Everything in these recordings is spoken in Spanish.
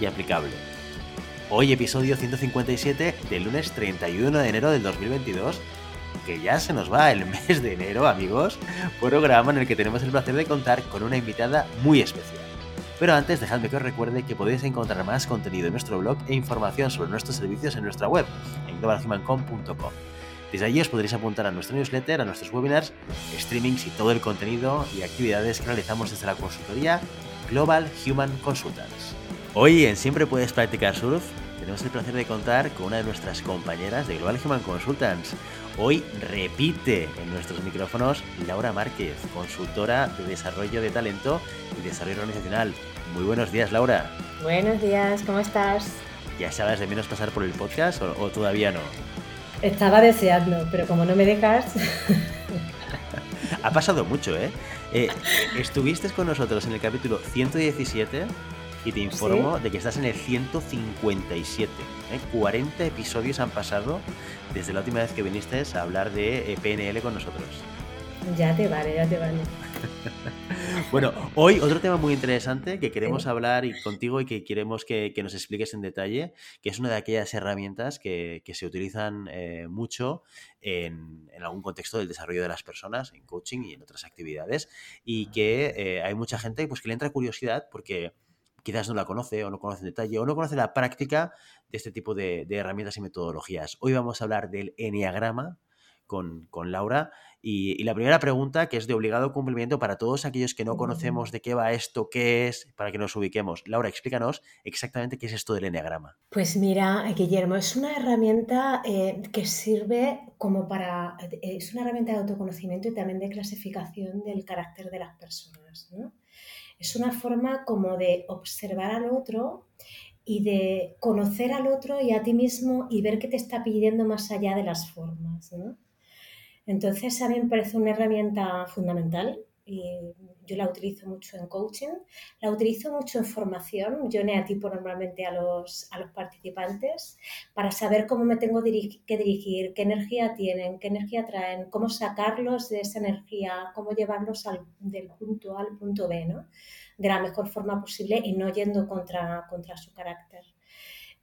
y aplicable. Hoy episodio 157 del lunes 31 de enero del 2022 que ya se nos va el mes de enero, amigos, programa en el que tenemos el placer de contar con una invitada muy especial. Pero antes, dejadme que os recuerde que podéis encontrar más contenido en nuestro blog e información sobre nuestros servicios en nuestra web, en globalhumancom.com. Desde allí os podréis apuntar a nuestro newsletter, a nuestros webinars, streamings y todo el contenido y actividades que realizamos desde la consultoría Global Human Consultants. Hoy en Siempre Puedes Practicar Surf tenemos el placer de contar con una de nuestras compañeras de Global Human Consultants. Hoy repite en nuestros micrófonos Laura Márquez, consultora de desarrollo de talento y desarrollo organizacional. Muy buenos días, Laura. Buenos días, ¿cómo estás? ¿Ya sabes de menos pasar por el podcast o, o todavía no? Estaba deseando, pero como no me dejas... ha pasado mucho, ¿eh? ¿eh? Estuviste con nosotros en el capítulo 117 y te informo de que estás en el 157. ¿eh? 40 episodios han pasado desde la última vez que viniste a hablar de eh, PNL con nosotros. Ya te vale, ya te vale. bueno, hoy otro tema muy interesante que queremos hablar y contigo y que queremos que, nos expliques en detalle, que es una de aquellas herramientas que, se utilizan eh, mucho en, algún contexto del desarrollo de las personas, en coaching y en otras actividades, y que eh, hay mucha gente pues, que le entra curiosidad porque quizás no la conoce o no conoce en detalle o no conoce la práctica de este tipo de, de herramientas y metodologías. Hoy vamos a hablar del enneagrama con, con Laura y, la primera pregunta, que es de obligado cumplimiento para todos aquellos que no conocemos de qué va esto, qué es, para que nos ubiquemos. Laura, explícanos exactamente qué es esto del enneagrama. Pues mira, Guillermo, es una herramienta eh, que sirve como para. Es una herramienta de autoconocimiento y también de clasificación del carácter de las personas. Es una forma como de observar al otro y de conocer al otro y a ti mismo y ver qué te está pidiendo más allá de las formas. Entonces, a mí me parece una herramienta fundamental yo la utilizo mucho en coaching, la utilizo mucho en formación, yo neatipo normalmente a los, a los participantes para saber cómo me tengo que dirigir, qué energía tienen, qué energía traen, cómo sacarlos de esa energía, cómo llevarlos del punto A al punto B, ¿no? de la mejor forma posible y no yendo contra, contra su carácter.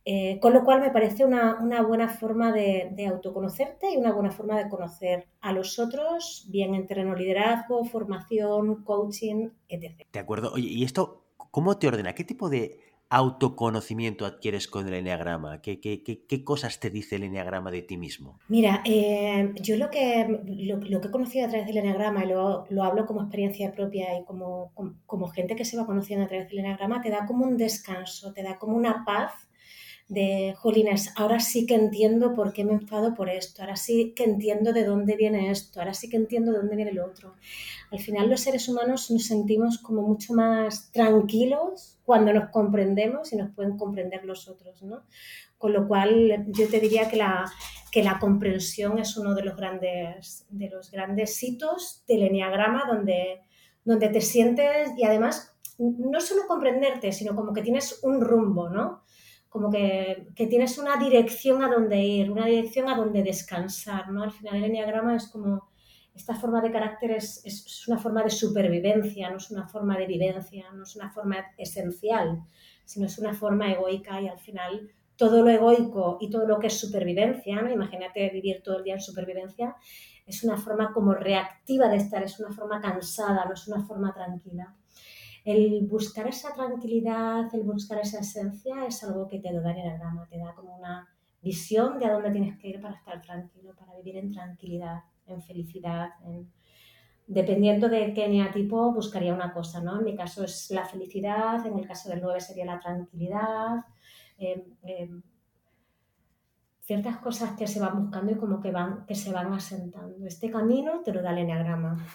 Eh, con lo cual me parece una, buena forma de, autoconocerte y una buena forma de conocer a los otros, bien en terreno liderazgo, formación, coaching, etc. De acuerdo. Oye, ¿y esto cómo te ordena? ¿Qué tipo de autoconocimiento adquieres con el enneagrama? ¿Qué, qué, cosas te dice el enneagrama de ti mismo? Mira, eh, yo lo que, lo, que he conocido a través del enneagrama, y lo, hablo como experiencia propia y como, como gente que se va conociendo a través del enneagrama, te da como un descanso, te da como una paz de, jolines, ahora sí que entiendo por qué me enfado por esto, ahora sí que entiendo de dónde viene esto, ahora sí que entiendo de dónde viene lo otro. Al final los seres humanos nos sentimos como mucho más tranquilos cuando nos comprendemos y nos pueden comprender los otros, ¿no? Con lo cual yo te diría que la, que la comprensión es uno de los grandes, de los grandes hitos del enneagrama donde, donde te sientes y además no solo comprenderte, sino como que tienes un rumbo, ¿no? Como que, tienes una dirección a donde ir, una dirección a donde descansar, ¿no? Al final el enneagrama es como, esta forma de carácter es, es, una forma de supervivencia, no es una forma de vivencia, no es una forma esencial, sino es una forma egoica y al final todo lo egoico y todo lo que es supervivencia, ¿no? imagínate vivir todo el día en supervivencia, es una forma como reactiva de estar, es una forma cansada, no es una forma tranquila el buscar esa tranquilidad, el buscar esa esencia es algo que te da el enneagrama, te da como una visión de a dónde tienes que ir para estar tranquilo, para vivir en tranquilidad, en felicidad, dependiendo de qué neatipo buscaría una cosa, ¿no? En mi caso es la felicidad, en el caso del 9 sería la tranquilidad, em, em, ciertas cosas que se van buscando y como que van, que se van asentando. Este camino te lo da el enneagrama.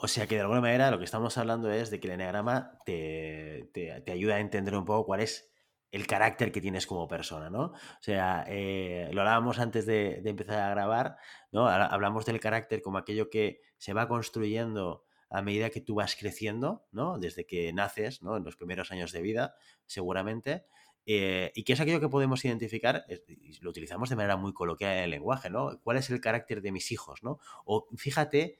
O sea que de alguna manera lo que estamos hablando es de que el enneagrama te, te, ayuda a entender un poco cuál es el carácter que tienes como persona, ¿no? O sea, eh, lo hablábamos antes de, empezar a grabar, ¿no? Hablamos del carácter como aquello que se va construyendo a medida que tú vas creciendo, ¿no? Desde que naces, ¿no? En los primeros años de vida, seguramente. Eh, y que es aquello que podemos identificar, lo utilizamos de manera muy coloquial en el lenguaje, ¿no? ¿Cuál es el carácter de mis hijos, ¿no? O fíjate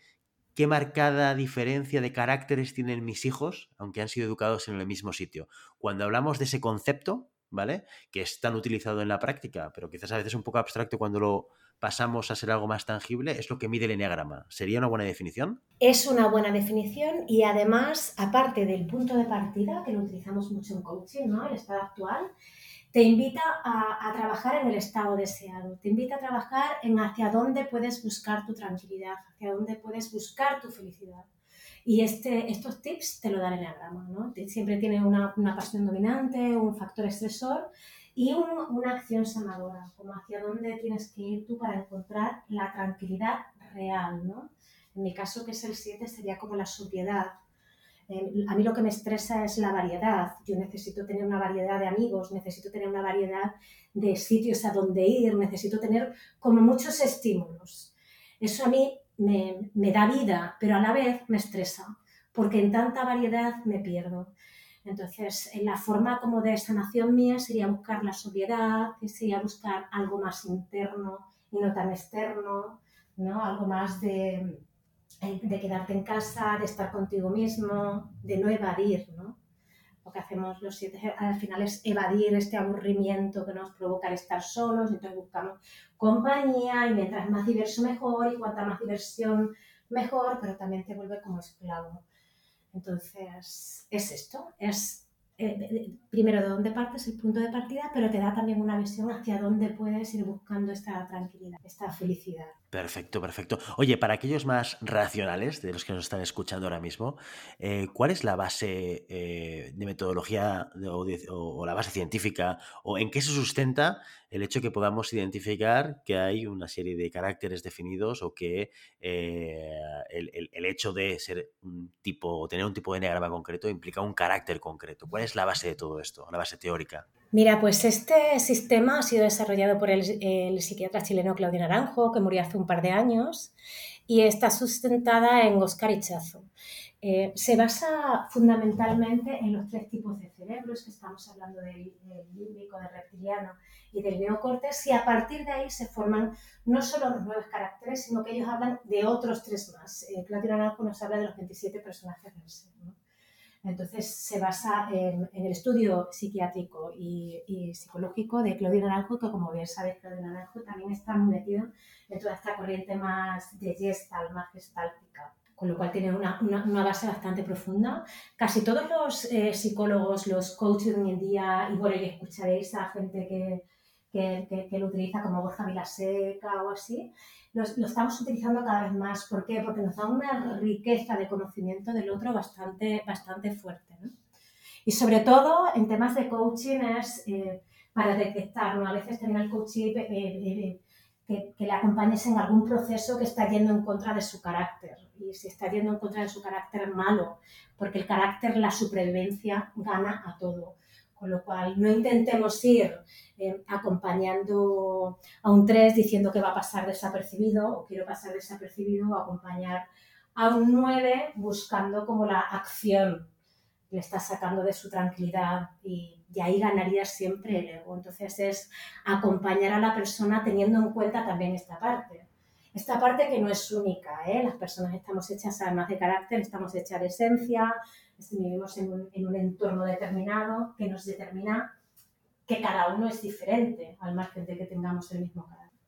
qué marcada diferencia de caracteres tienen mis hijos, aunque han sido educados en el mismo sitio. Cuando hablamos de ese concepto, ¿vale? Que es tan utilizado en la práctica, pero quizás a veces un poco abstracto cuando lo pasamos a ser algo más tangible, es lo que mide el enneagrama. ¿Sería una buena definición? Es una buena definición y además, aparte del punto de partida, que lo utilizamos mucho en coaching, ¿no? El estado actual, te invita a, trabajar en el estado deseado, te invita a trabajar en hacia dónde puedes buscar tu tranquilidad, hacia dónde puedes buscar tu felicidad. Y este, estos tips te lo dan el enneagrama, ¿no? Siempre tiene una, una pasión dominante, un factor estresor y una acción sanadora, como hacia dónde tienes que ir tú para encontrar la tranquilidad real, ¿no? En mi caso, que es el 7, sería como la sobriedad. Eh, a mí lo que me estresa es la variedad. Yo necesito tener una variedad de amigos, necesito tener una variedad de sitios a donde ir, necesito tener como muchos estímulos. Eso a mí me, da vida, pero a la vez me estresa, porque en tanta variedad me pierdo. Entonces, en la forma como de sanación mía sería buscar la sobriedad, sería buscar algo más interno y no tan externo, ¿no? Algo más de, de quedarte en casa, de estar contigo mismo, de no evadir, ¿no? Lo que hacemos los siete al final es evadir este aburrimiento que nos provoca el estar solos, entonces buscamos compañía y mientras más diverso mejor y cuanta más diversión mejor, pero también te vuelve como esclavo. Entonces, es esto, es eh, primero de dónde partes, el punto de partida, pero te da también una visión hacia dónde puedes ir buscando esta tranquilidad, esta felicidad. Perfecto, perfecto. Oye, para aquellos más racionales, de los que nos están escuchando ahora mismo, eh, ¿cuál es la base eh, de metodología o, la base científica o en qué se sustenta el hecho que podamos identificar que hay una serie de caracteres definidos o que eh, el, hecho de ser un tipo o tener un tipo de enneagrama concreto implica un carácter concreto? ¿Cuál es la base de todo esto, la base teórica? Mira, pues este sistema ha sido desarrollado por el, psiquiatra chileno Claudio Naranjo, que murió hace un par de años, y está sustentada en Oscar Ichazo. Eh, se basa fundamentalmente en los tres tipos de cerebros, que estamos hablando del, límbico, del reptiliano y del neocortes, y a partir de ahí se forman no solo los nueve caracteres, sino que ellos hablan de otros tres más. Eh, Claudio Naranjo nos habla de los 27 personajes del ser. Entonces se basa en, el estudio psiquiátrico y, psicológico de Claudio Naranjo, que como bien sabes, Claudio Naranjo también está muy metido en toda esta corriente más de Gestalt, más gestáltica, con lo cual tiene una, base bastante profunda. Casi todos los eh, psicólogos, los coaches de hoy en día, y bueno, y escucharéis a gente que, que, que, lo utiliza como Borja Vilaseca o así, lo, estamos utilizando cada vez más. ¿Por qué? Porque nos da una riqueza de conocimiento del otro bastante, bastante fuerte. ¿no? Y sobre todo en temas de coaching es eh, para detectar, ¿no? a veces tener el coaching eh, eh, que, que, le acompañes en algún proceso que está yendo en contra de su carácter. Y si está yendo en contra de su carácter, malo, porque el carácter, la supervivencia, gana a todo. Con lo cual, no intentemos ir eh, acompañando a un 3 diciendo que va a pasar desapercibido o quiero pasar desapercibido o acompañar a un 9 buscando como la acción le está sacando de su tranquilidad y, ahí ganaría siempre el ego. Entonces es acompañar a la persona teniendo en cuenta también esta parte. Esta parte que no es única, ¿eh? las personas estamos hechas además de carácter, estamos hechas de esencia, vivimos en un, en un entorno determinado que nos determina que cada uno es diferente al margen de que tengamos el mismo carácter.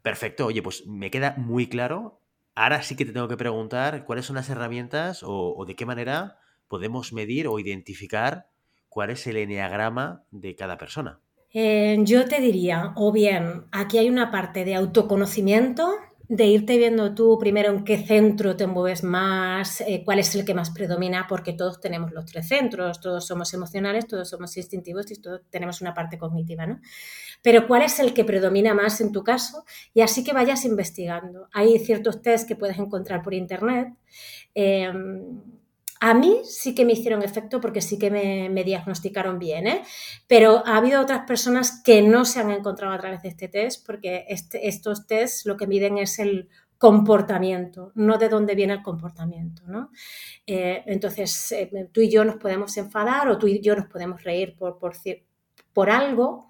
Perfecto, oye, pues me queda muy claro. Ahora sí que te tengo que preguntar cuáles son las herramientas o, de qué manera podemos medir o identificar cuál es el eneagrama de cada persona. Eh, yo te diría, o bien, aquí hay una parte de autoconocimiento de irte viendo tú primero en qué centro te mueves más, eh, cuál es el que más predomina, porque todos tenemos los tres centros, todos somos emocionales, todos somos instintivos y todos tenemos una parte cognitiva, ¿no? Pero cuál es el que predomina más en tu caso y así que vayas investigando. Hay ciertos test que puedes encontrar por internet. Em, A mí sí que me hicieron efecto porque sí que me, diagnosticaron bien, ¿eh? pero ha habido otras personas que no se han encontrado a través de este test porque este, estos tests lo que miden es el comportamiento, no de dónde viene el comportamiento. ¿no? Eh, entonces, eh, tú y yo nos podemos enfadar o tú y yo nos podemos reír por, por, por algo,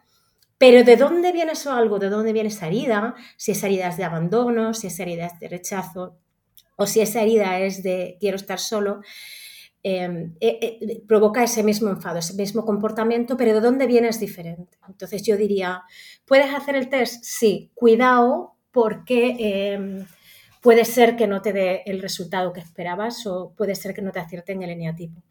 pero ¿de dónde viene eso algo? ¿De dónde viene esa herida? Si esa herida es de abandono, si esa herida es de rechazo o si esa herida es de quiero estar solo. Em, eh, provoca ese mismo enfado, ese mismo comportamiento, pero de dónde viene es diferente. Entonces yo diría, ¿puedes hacer el test? Sí, cuidado porque em, puede ser que no te dé el resultado que esperabas o puede ser que no te acierte en el eneatipo.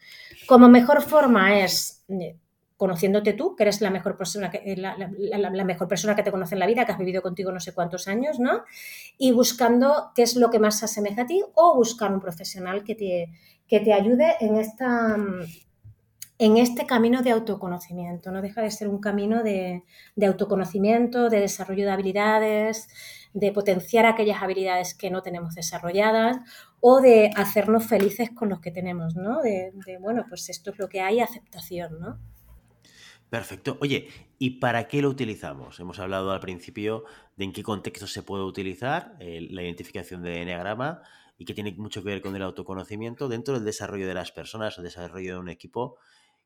Como mejor forma es eh, conociéndote tú, que eres la mejor persona que, eh, la, mejor persona que te conoce en la vida, que has vivido contigo no sé cuántos años, ¿no? Y buscando qué es lo que más se asemeja a ti o buscar un profesional que te, que te ayude en esta en este camino de autoconocimiento. No deja de ser un camino de, de autoconocimiento, de desarrollo de habilidades, de potenciar aquellas habilidades que no tenemos desarrolladas o de hacernos felices con los que tenemos, ¿no? De, bueno, pues esto es lo que hay, aceptación, ¿no? Perfecto. Oye, ¿y para qué lo utilizamos? Hemos hablado al principio de en qué contexto se puede utilizar eh, la identificación de enneagrama y que tiene mucho que ver con el autoconocimiento dentro del desarrollo de las personas, el desarrollo de un equipo.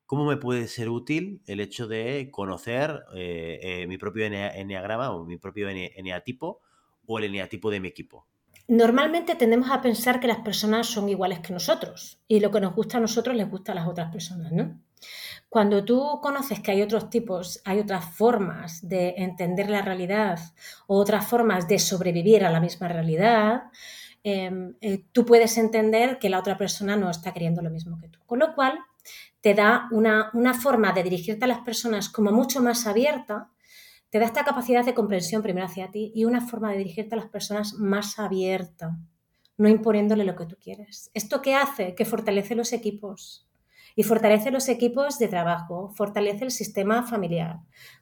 ¿Cómo me puede ser útil el hecho de conocer eh, eh, mi propio enneagrama o mi propio eneatipo o el eneatipo de mi equipo? Normalmente tendemos a pensar que las personas son iguales que nosotros y lo que nos gusta a nosotros les gusta a las otras personas, ¿no? Cuando tú conoces que hay otros tipos, hay otras formas de entender la realidad o otras formas de sobrevivir a la misma realidad, em, eh, tú puedes entender que la otra persona no está queriendo lo mismo que tú. Con lo cual, te da una, una forma de dirigirte a las personas como mucho más abierta te da esta capacidad de comprensión primero hacia ti y una forma de dirigirte a las personas más abierta, no imponiéndole lo que tú quieres. ¿Esto qué hace? Que fortalece los equipos y fortalece los equipos de trabajo, fortalece el sistema familiar,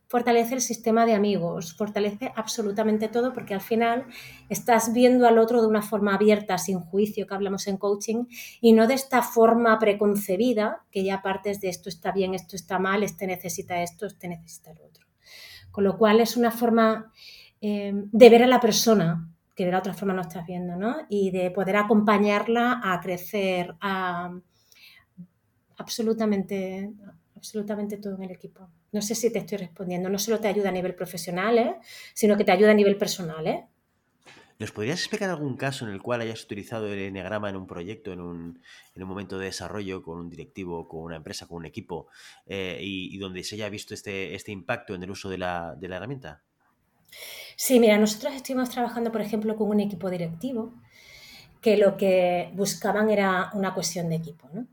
fortalece el sistema de amigos, fortalece absolutamente todo porque al final estás viendo al otro de una forma abierta, sin juicio, que hablamos en coaching, y no de esta forma preconcebida, que ya partes de esto está bien, esto está mal, este necesita esto, este necesita lo otro. Con lo cual es una forma eh, de ver a la persona que de la otra forma no estás viendo, ¿no? Y de poder acompañarla a crecer, a absolutamente, absolutamente todo en el equipo. No sé si te estoy respondiendo. No solo te ayuda a nivel profesional, ¿eh? sino que te ayuda a nivel personal. ¿eh? ¿Nos podrías explicar algún caso en el cual hayas utilizado el enneagrama en un proyecto, en un, en un momento de desarrollo con un directivo, con una empresa, con un equipo, eh, y, donde se haya visto este, este impacto en el uso de la, de la herramienta? Sí, mira, nosotros estuvimos trabajando, por ejemplo, con un equipo directivo que lo que buscaban era una cuestión de equipo. ¿no?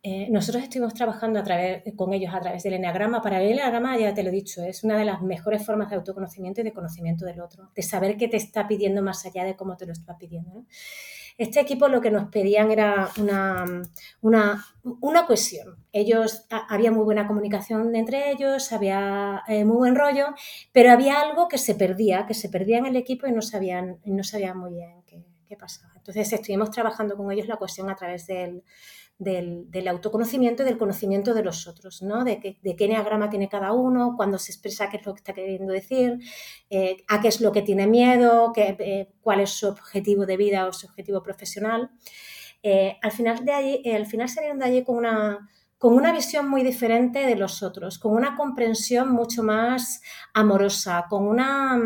Eh, nosotros estuvimos trabajando a través, con ellos a través del eneagrama. Para el eneagrama, ya te lo he dicho, es una de las mejores formas de autoconocimiento y de conocimiento del otro, de saber qué te está pidiendo más allá de cómo te lo está pidiendo. Este equipo lo que nos pedían era una, una, una cohesión. Ellos, había muy buena comunicación entre ellos, había eh, muy buen rollo, pero había algo que se perdía, que se perdía en el equipo y no sabían, no sabían muy bien qué, qué pasaba. Entonces estuvimos trabajando con ellos la cohesión a través del, del, autoconocimiento y del conocimiento de los otros, ¿no? De, qué enneagrama tiene cada uno, cuando se expresa qué es lo que está queriendo decir, eh, a qué es lo que tiene miedo, qué, eh, cuál es su objetivo de vida o su objetivo profesional. Eh, al, final de allí, salieron de allí con una, con una visión muy diferente de los otros, con una comprensión mucho más amorosa, con una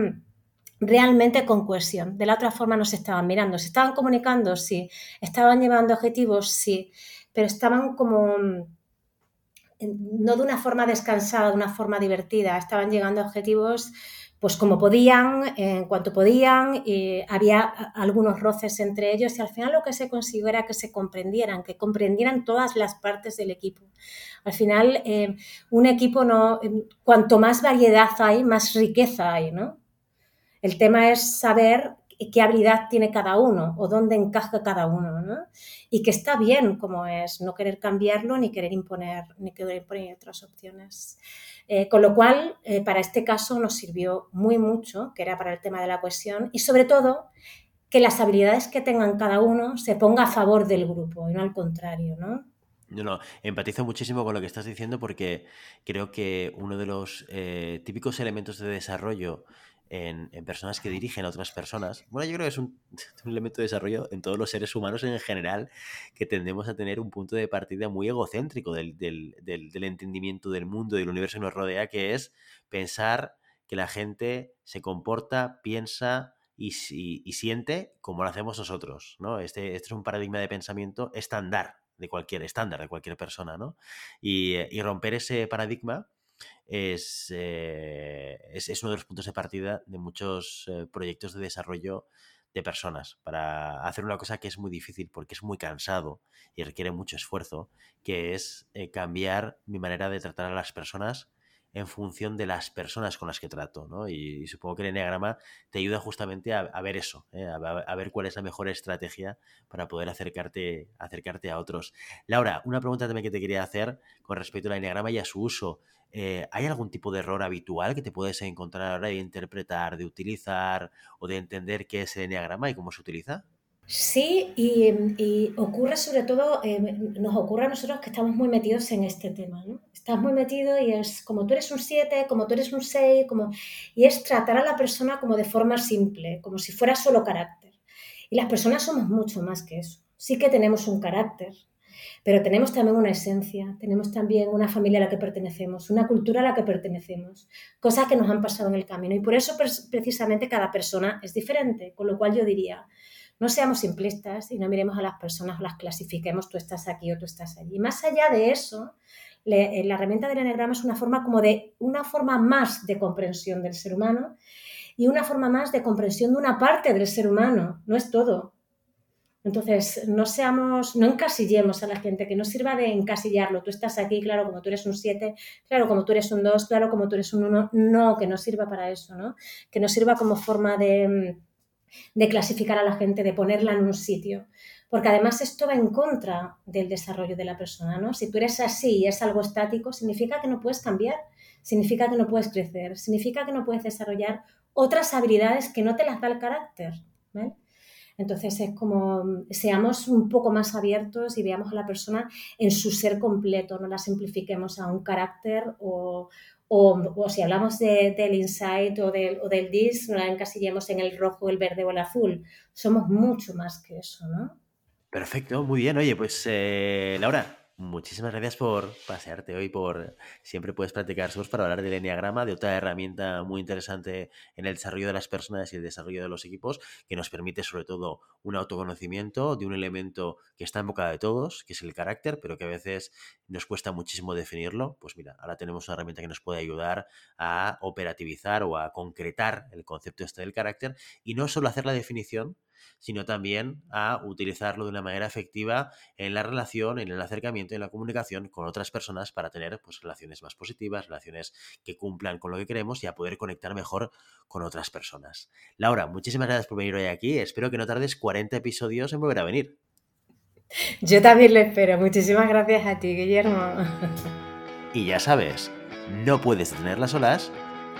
realmente con cohesión. De la otra forma no se estaban mirando, se estaban comunicando, sí, estaban llevando objetivos, sí, pero estaban como no de una forma descansada, de una forma divertida, estaban llegando a objetivos pues como podían, en cuanto podían, había algunos roces entre ellos y al final lo que se consiguió era que se comprendieran, que comprendieran todas las partes del equipo. Al final, eh, un equipo no, cuanto más variedad hay, más riqueza hay, ¿no? El tema es saber qué habilidad tiene cada uno o dónde encaja cada uno, ¿no? Y que está bien como es, no querer cambiarlo ni querer imponer, ni querer imponer otras opciones. Eh, con lo cual, eh, para este caso nos sirvió muy mucho, que era para el tema de la cohesión, y sobre todo que las habilidades que tengan cada uno se ponga a favor del grupo y no al contrario, ¿no? No, no, empatizo muchísimo con lo que estás diciendo porque creo que uno de los eh, típicos elementos de desarrollo en, personas que dirigen a otras personas, bueno, yo creo que es un, elemento de desarrollo en todos los seres humanos en general, que tendemos a tener un punto de partida muy egocéntrico del, entendimiento del mundo, del universo que nos rodea, que es pensar que la gente se comporta, piensa y, y, siente como lo hacemos nosotros, ¿no? Este, este es un paradigma de pensamiento estándar de cualquier estándar, de cualquier persona, ¿no? Y, eh, romper ese paradigma eh, es, es, uno de los puntos de partida de muchos eh, proyectos de desarrollo de personas para hacer una cosa que es muy difícil porque es muy cansado y requiere mucho esfuerzo, que es cambiar mi manera de tratar a las personas en función de las personas con las que trato, ¿no? Y, supongo que el Enneagrama te ayuda justamente a, ver eso, ¿eh? a, ver cuál es la mejor estrategia para poder acercarte, acercarte a otros. Laura, una pregunta también que te quería hacer con respecto al Enneagrama y a su uso. Eh, ¿Hay algún tipo de error habitual que te puedes encontrar a la hora de interpretar, de utilizar o de entender qué es el Enneagrama y cómo se utiliza? Sí, y, ocurre sobre todo, eh, nos ocurre a nosotros que estamos muy metidos en este tema, ¿no? Estás muy metido y es como tú eres un 7, como tú eres un 6, como, y es tratar a la persona como de forma simple, como si fuera solo carácter. Y las personas somos mucho más que eso. Sí que tenemos un carácter, pero tenemos también una esencia, tenemos también una familia a la que pertenecemos, una cultura a la que pertenecemos, cosas que nos han pasado en el camino. Y por eso precisamente cada persona es diferente, con lo cual yo diría, no seamos simplistas y no miremos a las personas o las clasifiquemos, tú estás aquí o tú estás allí. Más allá de eso, eh, la herramienta del enagrama es una forma como de una forma más de comprensión del ser humano y una forma más de comprensión de una parte del ser humano, no es todo. Entonces, no seamos, no encasillemos a la gente, que no sirva de encasillarlo. Tú estás aquí, claro, como tú eres un 7, claro, como tú eres un 2, claro, como tú eres un 1. No, que no sirva para eso, ¿no? Que no sirva como forma de, de clasificar a la gente, de ponerla en un sitio. Porque además esto va en contra del desarrollo de la persona, ¿no? Si tú eres así y es algo estático, significa que no puedes cambiar, significa que no puedes crecer, significa que no puedes desarrollar otras habilidades que no te las da el carácter. Entonces es como seamos un poco más abiertos y veamos a la persona en su ser completo, no la simplifiquemos a un carácter o, o, si hablamos del insight o del, o del dis, no la encasillemos en el rojo, el verde o el azul. Somos mucho más que eso, ¿no? Perfecto, muy bien. Oye, pues eh, Laura, Muchísimas gracias por pasearte hoy, por siempre puedes practicar sus para hablar del Enneagrama, de otra herramienta muy interesante en el desarrollo de las personas y el desarrollo de los equipos, que nos permite sobre todo un autoconocimiento de un elemento que está en boca de todos, que es el carácter, pero que a veces nos cuesta muchísimo definirlo. Pues mira, ahora tenemos una herramienta que nos puede ayudar a operativizar o a concretar el concepto este del carácter y no solo hacer la definición, sino también a utilizarlo de una manera efectiva en la relación, en el acercamiento, en la comunicación con otras personas para tener pues, relaciones más positivas, relaciones que cumplan con lo que queremos y a poder conectar mejor con otras personas. Laura, muchísimas gracias por venir hoy aquí. Espero que no tardes 40 episodios en volver a venir. Yo también lo espero. Muchísimas gracias a ti, Guillermo. Y ya sabes, no puedes detener las olas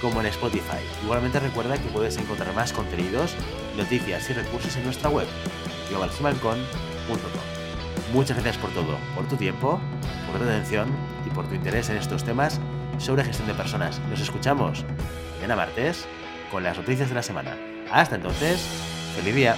como en Spotify. Igualmente recuerda que puedes encontrar más contenidos, noticias y recursos en nuestra web, globalhumancon.com. Muchas gracias por todo, por tu tiempo, por tu atención y por tu interés en estos temas sobre gestión de personas. Nos escuchamos mañana martes con las noticias de la semana. Hasta entonces, feliz día.